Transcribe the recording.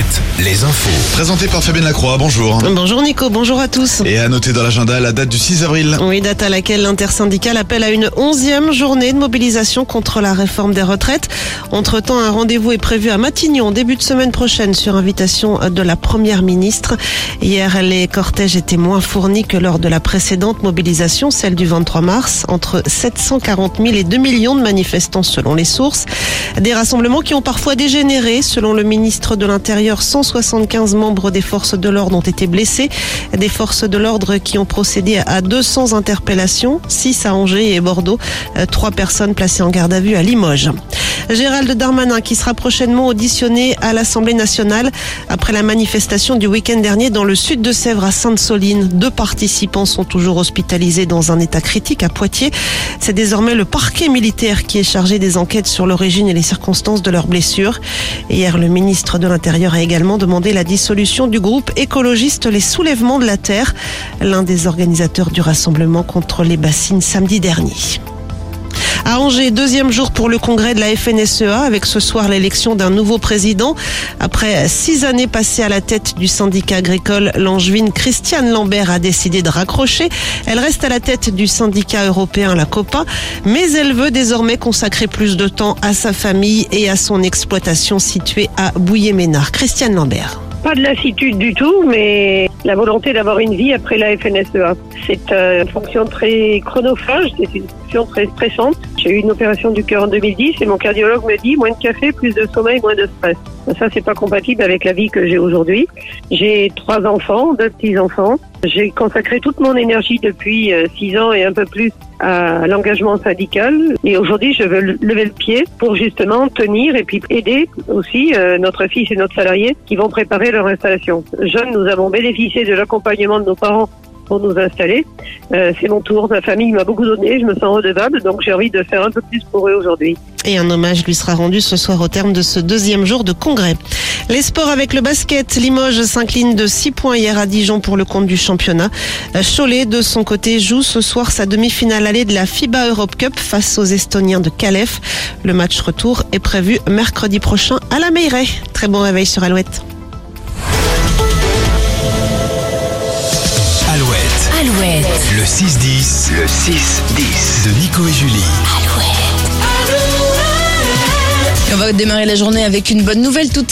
Alouette, les infos. Présenté par Fabienne Lacroix, bonjour. Bonjour Nico, bonjour à tous. Et à noter dans l'agenda la date du 6 avril. Oui, date à laquelle l'intersyndicale appelle à une onzième journée de mobilisation contre la réforme des retraites. Entre-temps, un rendez-vous est prévu à Matignon début de semaine prochaine sur invitation de la première ministre. Hier, les cortèges étaient moins fournis que lors de la précédente mobilisation, celle du 23 mars, entre 740 000 et 2 millions de manifestants selon les sources. Des rassemblements qui ont parfois dégénéré, selon le ministre de l'Intérieur, 175 membres des forces de l'ordre ont été blessés. Des forces de l'ordre qui ont procédé à 200 interpellations, 6 à Angers et Bordeaux, euh, trois personnes placées en garde à vue à Limoges. Gérald Darmanin qui sera prochainement auditionné à l'Assemblée nationale après la manifestation du week-end dernier dans le sud de Sèvres à Sainte-Soline. Deux participants sont toujours hospitalisés dans un état critique à Poitiers. C'est désormais le parquet militaire qui est chargé des enquêtes sur l'origine et les circonstances de leurs blessures. Hier, le ministre de l'Intérieur a également demandé la dissolution du groupe écologiste Les Soulèvements de la Terre, l'un des organisateurs du rassemblement contre les bassines samedi dernier. À Angers, deuxième jour pour le congrès de la FNSEA avec ce soir l'élection d'un nouveau président. Après six années passées à la tête du syndicat agricole, l'angevine Christiane Lambert a décidé de raccrocher. Elle reste à la tête du syndicat européen, la COPA, mais elle veut désormais consacrer plus de temps à sa famille et à son exploitation située à Bouillé-Ménard. Christiane Lambert. Pas de lassitude du tout, mais la volonté d'avoir une vie après la FNSEA. C'est une fonction très chronophage, c'est une fonction très stressante. J'ai eu une opération du cœur en 2010 et mon cardiologue me dit moins de café, plus de sommeil, moins de stress. Ça, c'est pas compatible avec la vie que j'ai aujourd'hui. J'ai trois enfants, deux petits-enfants. J'ai consacré toute mon énergie depuis euh, six ans et un peu plus à l'engagement syndical. Et aujourd'hui, je veux lever le pied pour justement tenir et puis aider aussi euh, notre fils et notre salarié qui vont préparer leur installation. Jeunes, nous avons bénéficié de l'accompagnement de nos parents pour nous installer. Euh, c'est mon tour. Ma famille m'a beaucoup donné. Je me sens redevable. Donc j'ai envie de faire un peu plus pour eux aujourd'hui. Et un hommage lui sera rendu ce soir au terme de ce deuxième jour de congrès. Les sports avec le basket. Limoges s'incline de 6 points hier à Dijon pour le compte du championnat. Cholet, de son côté, joue ce soir sa demi-finale allée de la FIBA Europe Cup face aux Estoniens de Calef. Le match retour est prévu mercredi prochain à la Meilleray. Très bon réveil sur. Alouette, le 6-10, le 6-10. de Nico et Julie. Et on va démarrer la journée avec une bonne nouvelle. Toute